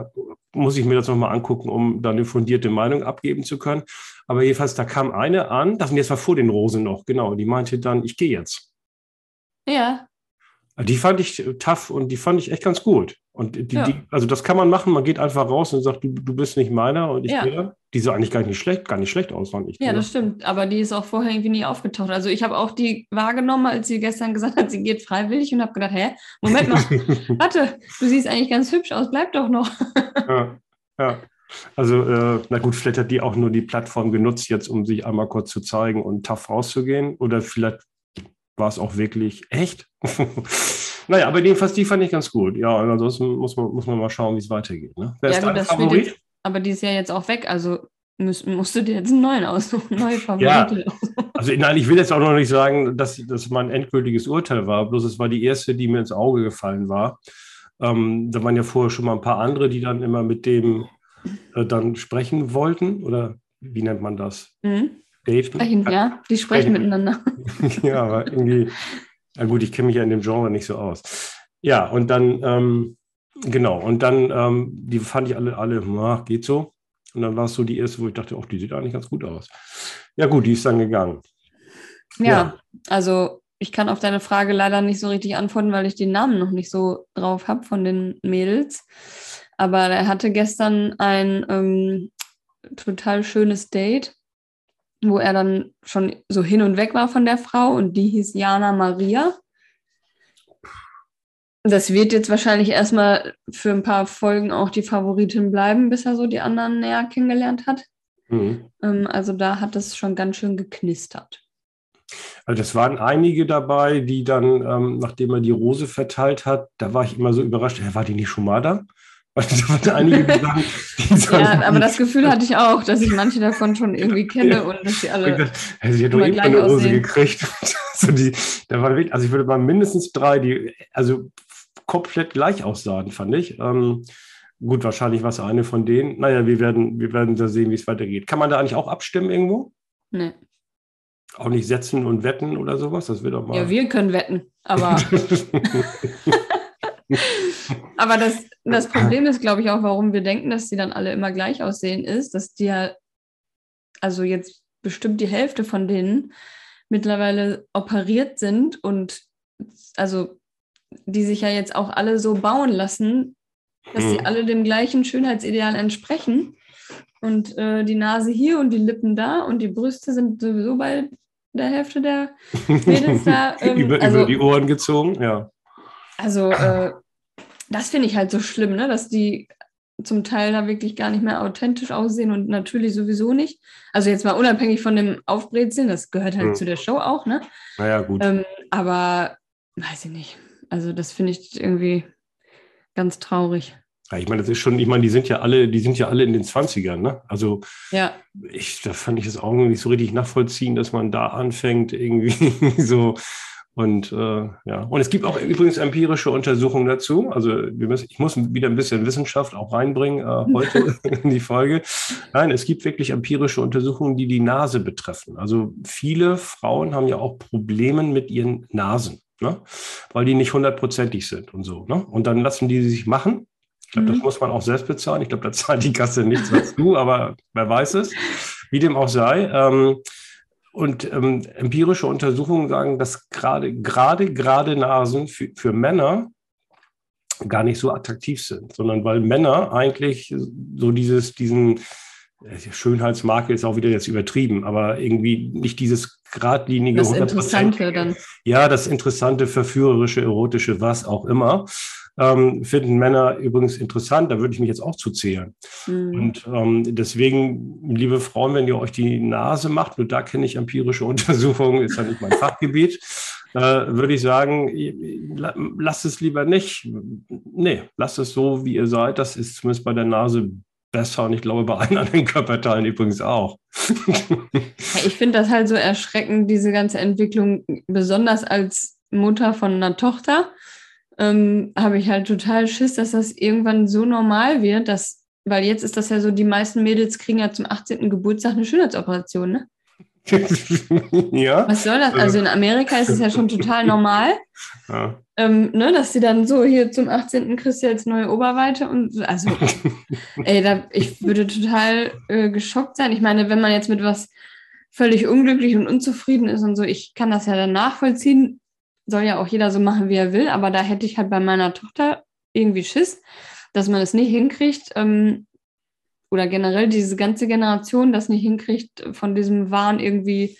muss ich mir das nochmal angucken, um da eine fundierte Meinung abgeben zu können. Aber jedenfalls, da kam eine an, das, war vor den Rosen noch, genau, die meinte dann, ich gehe jetzt. Ja. Die fand ich tough und die fand ich echt ganz gut. Und die, ja. die, also das kann man machen, man geht einfach raus und sagt, du, du bist nicht meiner und ich ja. gehe. Die sah eigentlich gar nicht schlecht, gar nicht schlecht aus, fand ich. Ja, das stimmt. Aber die ist auch vorher irgendwie nie aufgetaucht. Also ich habe auch die wahrgenommen, als sie gestern gesagt hat, sie geht freiwillig und habe gedacht, hä, Moment mal, (laughs) warte, du siehst eigentlich ganz hübsch aus, bleib doch noch. (laughs) ja, ja. Also, äh, na gut, vielleicht hat die auch nur die Plattform genutzt, jetzt um sich einmal kurz zu zeigen und tough rauszugehen. Oder vielleicht war es auch wirklich echt. (laughs) naja, aber jedenfalls, die fand ich ganz gut. Ja, und ansonsten muss man, muss man mal schauen, wie es weitergeht. Ne? Wer ja, ist dein Favorit? Jetzt, aber die ist ja jetzt auch weg, also musst, musst du dir jetzt einen neuen aussuchen, neue Favorite. Ja, also nein, ich will jetzt auch noch nicht sagen, dass das mein endgültiges Urteil war, bloß es war die erste, die mir ins Auge gefallen war. Ähm, da waren ja vorher schon mal ein paar andere, die dann immer mit dem äh, dann sprechen wollten, oder wie nennt man das? Mhm. Daten? Sprechen, ja, die sprechen miteinander. (laughs) ja, aber irgendwie, na gut, ich kenne mich ja in dem Genre nicht so aus. Ja, und dann ähm, Genau, und dann, ähm, die fand ich alle, alle, na, geht so. Und dann war es so die erste, wo ich dachte, ach, die sieht eigentlich ganz gut aus. Ja, gut, die ist dann gegangen. Ja, ja. also ich kann auf deine Frage leider nicht so richtig antworten, weil ich die Namen noch nicht so drauf habe von den Mädels. Aber er hatte gestern ein ähm, total schönes Date, wo er dann schon so hin und weg war von der Frau und die hieß Jana Maria. Das wird jetzt wahrscheinlich erstmal für ein paar Folgen auch die Favoritin bleiben, bis er so die anderen näher kennengelernt hat. Mhm. Ähm, also da hat es schon ganz schön geknistert. Also das waren einige dabei, die dann, ähm, nachdem er die Rose verteilt hat, da war ich immer so überrascht, war die nicht schon mal da? Da waren einige, (laughs) sagen, die sagen, ja, aber das Gefühl hatte ich auch, dass ich manche davon schon irgendwie kenne ja. und dass sie alle. Also sie hat doch eben eine aussehen. gekriegt. (laughs) also, die, da waren wirklich, also ich würde mal mindestens drei, die, also komplett gleich aussahen, fand ich. Ähm, gut, wahrscheinlich war es eine von denen. Naja, wir werden, wir werden da sehen, wie es weitergeht. Kann man da eigentlich auch abstimmen irgendwo? Nee. Auch nicht setzen und wetten oder sowas? Das wird doch mal. Ja, wir können wetten, aber. (laughs) aber das, das Problem ist, glaube ich, auch, warum wir denken, dass die dann alle immer gleich aussehen, ist, dass die ja, also jetzt bestimmt die Hälfte von denen mittlerweile operiert sind und also die sich ja jetzt auch alle so bauen lassen, dass sie hm. alle dem gleichen Schönheitsideal entsprechen. Und äh, die Nase hier und die Lippen da und die Brüste sind sowieso bei der Hälfte der (laughs) Mädels da. Ähm, über, also, über die Ohren gezogen, ja. Also, äh, das finde ich halt so schlimm, ne? dass die zum Teil da wirklich gar nicht mehr authentisch aussehen und natürlich sowieso nicht. Also jetzt mal unabhängig von dem Aufbrezeln, das gehört halt hm. zu der Show auch, ne? Naja, gut. Ähm, aber weiß ich nicht. Also das finde ich irgendwie ganz traurig. Ja, ich meine, das ist schon, ich meine, die sind ja alle, die sind ja alle in den 20ern, ne? Also ja. ich, da fand ich es auch nicht so richtig nachvollziehen, dass man da anfängt, irgendwie (laughs) so und äh, ja, und es gibt auch übrigens empirische Untersuchungen dazu. Also wir müssen, ich muss wieder ein bisschen Wissenschaft auch reinbringen äh, (laughs) heute in die Folge. Nein, es gibt wirklich empirische Untersuchungen, die die Nase betreffen. Also viele Frauen haben ja auch Probleme mit ihren Nasen ne? weil die nicht hundertprozentig sind und so. Ne? Und dann lassen die sich machen. Ich glaube, mhm. das muss man auch selbst bezahlen. Ich glaube, da (laughs) zahlt die Kasse nichts dazu, aber wer weiß es. Wie dem auch sei. Ähm, und ähm, empirische Untersuchungen sagen, dass gerade, gerade, gerade Nasen für, für Männer gar nicht so attraktiv sind, sondern weil Männer eigentlich so dieses, diesen, Schönheitsmarke ist auch wieder jetzt übertrieben, aber irgendwie nicht dieses geradlinige Das Interessante dann. Ja, das interessante, verführerische, erotische, was auch immer. Ähm, finden Männer übrigens interessant, da würde ich mich jetzt auch zu zählen. Mhm. Und ähm, deswegen, liebe Frauen, wenn ihr euch die Nase macht, und da kenne ich empirische (laughs) Untersuchungen, ist ja nicht mein Fachgebiet, äh, würde ich sagen, lasst es lieber nicht. Nee, lasst es so, wie ihr seid. Das ist zumindest bei der Nase besser und ich glaube bei allen anderen Körperteilen übrigens auch. ich finde das halt so erschreckend, diese ganze Entwicklung, besonders als Mutter von einer Tochter, ähm, habe ich halt total Schiss, dass das irgendwann so normal wird, dass, weil jetzt ist das ja so, die meisten Mädels kriegen ja zum 18. Geburtstag eine Schönheitsoperation, ne? (laughs) ja. Was soll das? Also in Amerika ist es ja schon total normal, (laughs) ja. ähm, ne, dass sie dann so hier zum 18. kriegst du jetzt neue Oberweite und also, (laughs) ey, da, ich würde total äh, geschockt sein. Ich meine, wenn man jetzt mit was völlig unglücklich und unzufrieden ist und so, ich kann das ja dann nachvollziehen, soll ja auch jeder so machen, wie er will, aber da hätte ich halt bei meiner Tochter irgendwie Schiss, dass man es nicht hinkriegt, ähm, oder generell diese ganze Generation das nicht hinkriegt, von diesem Wahn irgendwie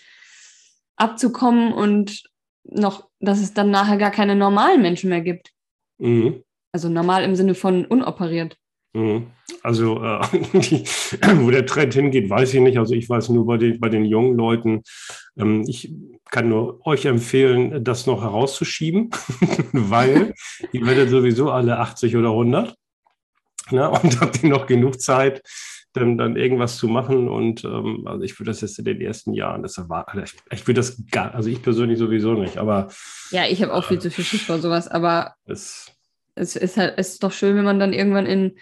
abzukommen und noch, dass es dann nachher gar keine normalen Menschen mehr gibt. Mhm. Also normal im Sinne von unoperiert. Mhm. Also äh, die, (laughs) wo der Trend hingeht, weiß ich nicht. Also ich weiß nur bei den, bei den jungen Leuten. Ähm, ich kann nur euch empfehlen, das noch herauszuschieben, (laughs) weil ihr werdet sowieso alle 80 oder 100 ne, und (laughs) habt ihr noch genug Zeit, dann, dann irgendwas zu machen. Und ähm, also ich würde das jetzt in den ersten Jahren, das erwarten, also ich, ich würde das gar, also ich persönlich sowieso nicht, aber. Ja, ich habe auch viel äh, zu viel Schiss vor sowas, aber es, es ist halt, es ist doch schön, wenn man dann irgendwann in,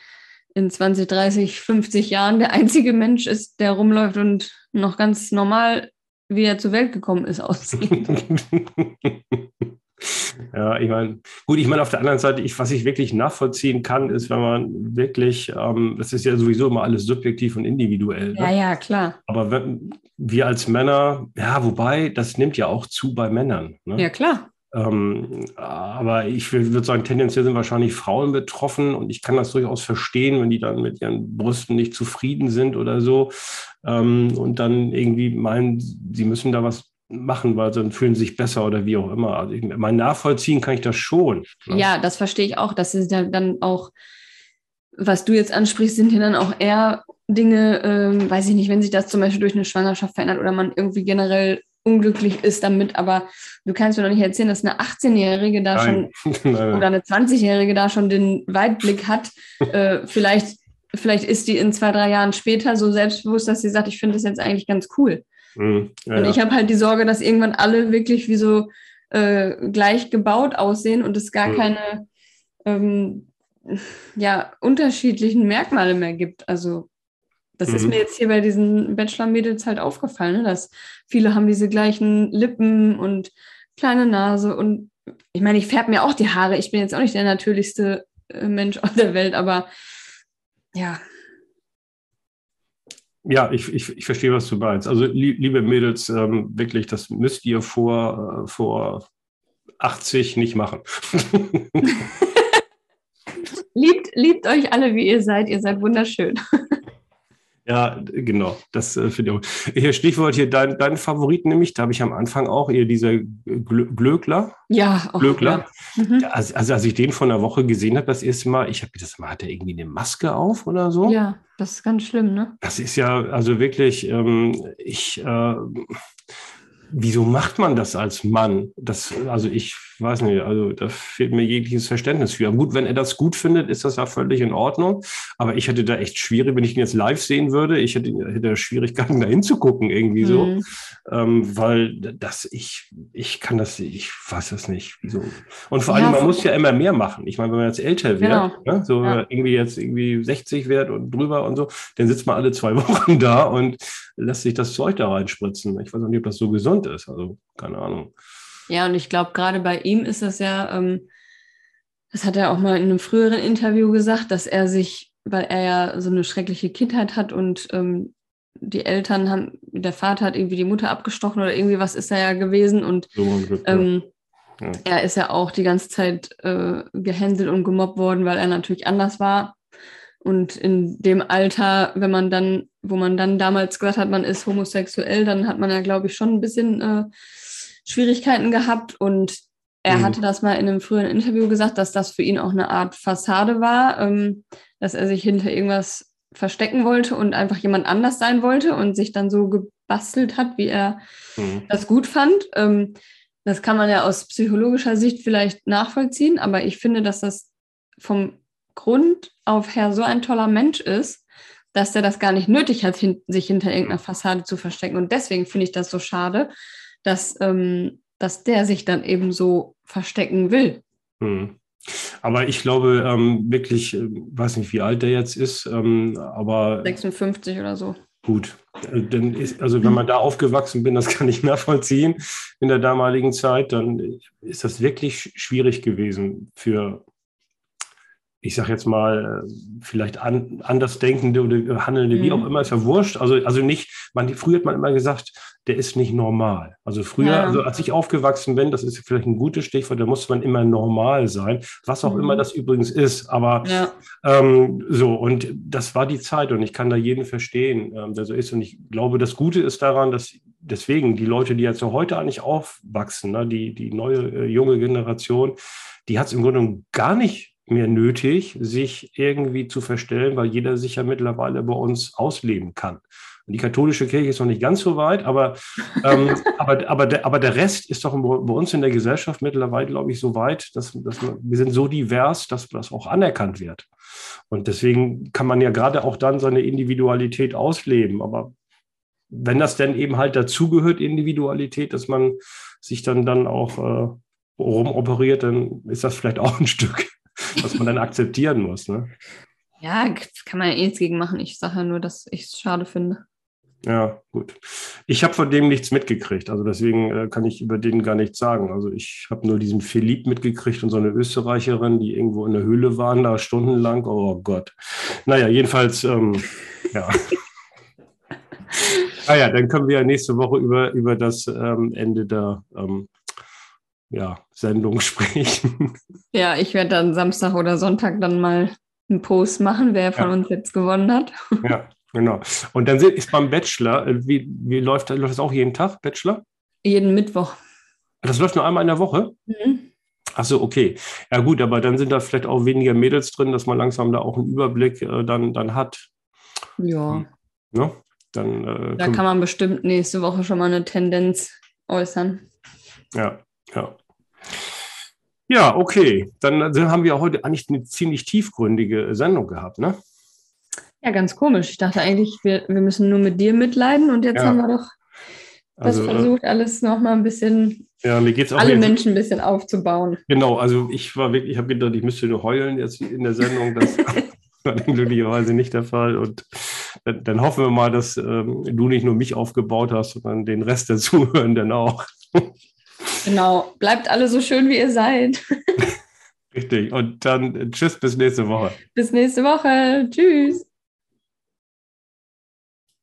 in 20, 30, 50 Jahren der einzige Mensch ist, der rumläuft und noch ganz normal, wie er zur Welt gekommen ist, (laughs) aussieht. (laughs) Ja, ich meine, gut, ich meine, auf der anderen Seite, ich, was ich wirklich nachvollziehen kann, ist, wenn man wirklich, ähm, das ist ja sowieso immer alles subjektiv und individuell. Ne? Ja, ja, klar. Aber wenn, wir als Männer, ja, wobei, das nimmt ja auch zu bei Männern. Ne? Ja, klar. Ähm, aber ich würde sagen, tendenziell sind wahrscheinlich Frauen betroffen und ich kann das durchaus verstehen, wenn die dann mit ihren Brüsten nicht zufrieden sind oder so ähm, und dann irgendwie meinen, sie müssen da was machen, weil dann fühlen sie sich besser oder wie auch immer. Also ich, mein Nachvollziehen kann ich das schon. Ne? Ja, das verstehe ich auch. Das ist ja dann auch, was du jetzt ansprichst, sind ja dann auch eher Dinge, ähm, weiß ich nicht, wenn sich das zum Beispiel durch eine Schwangerschaft verändert oder man irgendwie generell unglücklich ist damit, aber du kannst mir doch nicht erzählen, dass eine 18-Jährige da nein. (laughs) schon oder eine 20-Jährige da schon den Weitblick hat. (laughs) äh, vielleicht, vielleicht ist die in zwei, drei Jahren später so selbstbewusst, dass sie sagt, ich finde das jetzt eigentlich ganz cool. Mhm, ja, und ich habe halt die Sorge, dass irgendwann alle wirklich wie so äh, gleich gebaut aussehen und es gar mhm. keine ähm, ja, unterschiedlichen Merkmale mehr gibt. Also das mhm. ist mir jetzt hier bei diesen Bachelor-Mädels halt aufgefallen, ne? dass viele haben diese gleichen Lippen und kleine Nase und ich meine, ich färbe mir auch die Haare. Ich bin jetzt auch nicht der natürlichste äh, Mensch (laughs) auf der Welt, aber ja, ja, ich, ich, ich verstehe, was du meinst. Also, liebe Mädels, ähm, wirklich, das müsst ihr vor, äh, vor 80 nicht machen. (laughs) liebt, liebt euch alle, wie ihr seid. Ihr seid wunderschön. (laughs) Ja, genau. Das äh, finde ich auch. Hier Stichwort hier, dein, dein Favorit nämlich, da habe ich am Anfang auch eher dieser Glöckler. Ja, auch, Glöckler. Ja. Mhm. Also, also, als ich den vor einer Woche gesehen habe, das erste Mal, ich habe gedacht, mal, hat er irgendwie eine Maske auf oder so? Ja, das ist ganz schlimm, ne? Das ist ja, also wirklich, ähm, ich, äh, wieso macht man das als Mann? Das, also ich weiß nicht, also da fehlt mir jegliches Verständnis für. Gut, wenn er das gut findet, ist das ja völlig in Ordnung. Aber ich hätte da echt schwierig, wenn ich ihn jetzt live sehen würde, ich hätte, hätte Schwierigkeiten, (laughs) da hinzugucken, irgendwie so. Mhm. Ähm, weil das, ich, ich kann das, ich weiß das nicht. Wieso? Und vor allem, ja, man muss ja immer mehr machen. Ich meine, wenn man jetzt älter wird, genau. ne, so ja. irgendwie jetzt irgendwie 60 wird und drüber und so, dann sitzt man alle zwei (laughs) Wochen da und lässt sich das Zeug da reinspritzen. Ich weiß auch nicht, ob das so gesund ist. Also, keine Ahnung. Ja, und ich glaube, gerade bei ihm ist das ja, ähm, das hat er auch mal in einem früheren Interview gesagt, dass er sich, weil er ja so eine schreckliche Kindheit hat und ähm, die Eltern haben, der Vater hat irgendwie die Mutter abgestochen oder irgendwie was ist er ja gewesen und ähm, ja. er ist ja auch die ganze Zeit äh, gehänselt und gemobbt worden, weil er natürlich anders war. Und in dem Alter, wenn man dann, wo man dann damals gesagt hat, man ist homosexuell, dann hat man ja, glaube ich, schon ein bisschen äh, Schwierigkeiten gehabt und er mhm. hatte das mal in einem früheren Interview gesagt, dass das für ihn auch eine Art Fassade war, ähm, dass er sich hinter irgendwas verstecken wollte und einfach jemand anders sein wollte und sich dann so gebastelt hat, wie er mhm. das gut fand. Ähm, das kann man ja aus psychologischer Sicht vielleicht nachvollziehen, aber ich finde, dass das vom Grund auf her so ein toller Mensch ist, dass er das gar nicht nötig hat, hin sich hinter irgendeiner Fassade zu verstecken. Und deswegen finde ich das so schade, dass, ähm, dass der sich dann eben so verstecken will. Hm. Aber ich glaube ähm, wirklich, äh, weiß nicht, wie alt der jetzt ist, ähm, aber. 56 oder so. Gut, äh, denn ist, also wenn man da aufgewachsen bin, das kann ich mehr vollziehen in der damaligen Zeit, dann ist das wirklich schwierig gewesen für ich sage jetzt mal, vielleicht an, andersdenkende oder handelnde, mhm. wie auch immer, ist ja wurscht. Also, also nicht, man, früher hat man immer gesagt, der ist nicht normal. Also früher, ja. also als ich aufgewachsen bin, das ist vielleicht ein gutes Stichwort, da musste man immer normal sein, was auch mhm. immer das übrigens ist. Aber ja. ähm, so, und das war die Zeit und ich kann da jeden verstehen, ähm, der so ist. Und ich glaube, das Gute ist daran, dass deswegen die Leute, die jetzt so heute eigentlich aufwachsen, ne, die, die neue äh, junge Generation, die hat es im Grunde gar nicht mehr nötig, sich irgendwie zu verstellen, weil jeder sich ja mittlerweile bei uns ausleben kann. Und die katholische Kirche ist noch nicht ganz so weit, aber, (laughs) ähm, aber, aber, der, aber der Rest ist doch bei uns in der Gesellschaft mittlerweile, glaube ich, so weit, dass, dass wir, wir sind so divers, dass das auch anerkannt wird. Und deswegen kann man ja gerade auch dann seine Individualität ausleben. Aber wenn das denn eben halt dazugehört, Individualität, dass man sich dann, dann auch äh, rumoperiert, dann ist das vielleicht auch ein (laughs) Stück was man dann akzeptieren muss. Ne? Ja, kann man ja eh nichts gegen machen. Ich sage ja nur, dass ich es schade finde. Ja, gut. Ich habe von dem nichts mitgekriegt, also deswegen äh, kann ich über den gar nichts sagen. Also ich habe nur diesen Philipp mitgekriegt und so eine Österreicherin, die irgendwo in der Höhle waren, da stundenlang. Oh Gott. Naja, jedenfalls, ähm, ja. (laughs) ah ja, dann können wir ja nächste Woche über, über das ähm, Ende der ähm, ja, Sendung (laughs) sprechen. Ja, ich werde dann Samstag oder Sonntag dann mal einen Post machen, wer von ja. uns jetzt gewonnen hat. (laughs) Ja, genau. Und dann ist beim Bachelor, äh, wie, wie läuft, läuft das auch jeden Tag, Bachelor? Jeden Mittwoch. Das läuft nur einmal in der Woche? Mhm. Ach so, okay. Ja gut, aber dann sind da vielleicht auch weniger Mädels drin, dass man langsam da auch einen Überblick äh, dann, dann hat. Ja. Hm. ja? Dann, äh, da kann man bestimmt nächste Woche schon mal eine Tendenz äußern. Ja, ja. Ja, okay. Dann haben wir heute eigentlich eine ziemlich tiefgründige Sendung gehabt, ne? Ja, ganz komisch. Ich dachte eigentlich, wir, wir müssen nur mit dir mitleiden und jetzt ja. haben wir doch das also, äh, versucht, alles nochmal ein bisschen, ja, mir geht's auch alle Menschen ein bisschen aufzubauen. Genau, also ich war wirklich, ich habe gedacht, ich müsste nur heulen jetzt in der Sendung. Das (laughs) war glücklicherweise nicht der Fall. Und dann, dann hoffen wir mal, dass ähm, du nicht nur mich aufgebaut hast, sondern den Rest der (laughs) Zuhörenden auch. Genau. Bleibt alle so schön, wie ihr seid. Richtig. Und dann tschüss, bis nächste Woche. Bis nächste Woche. Tschüss.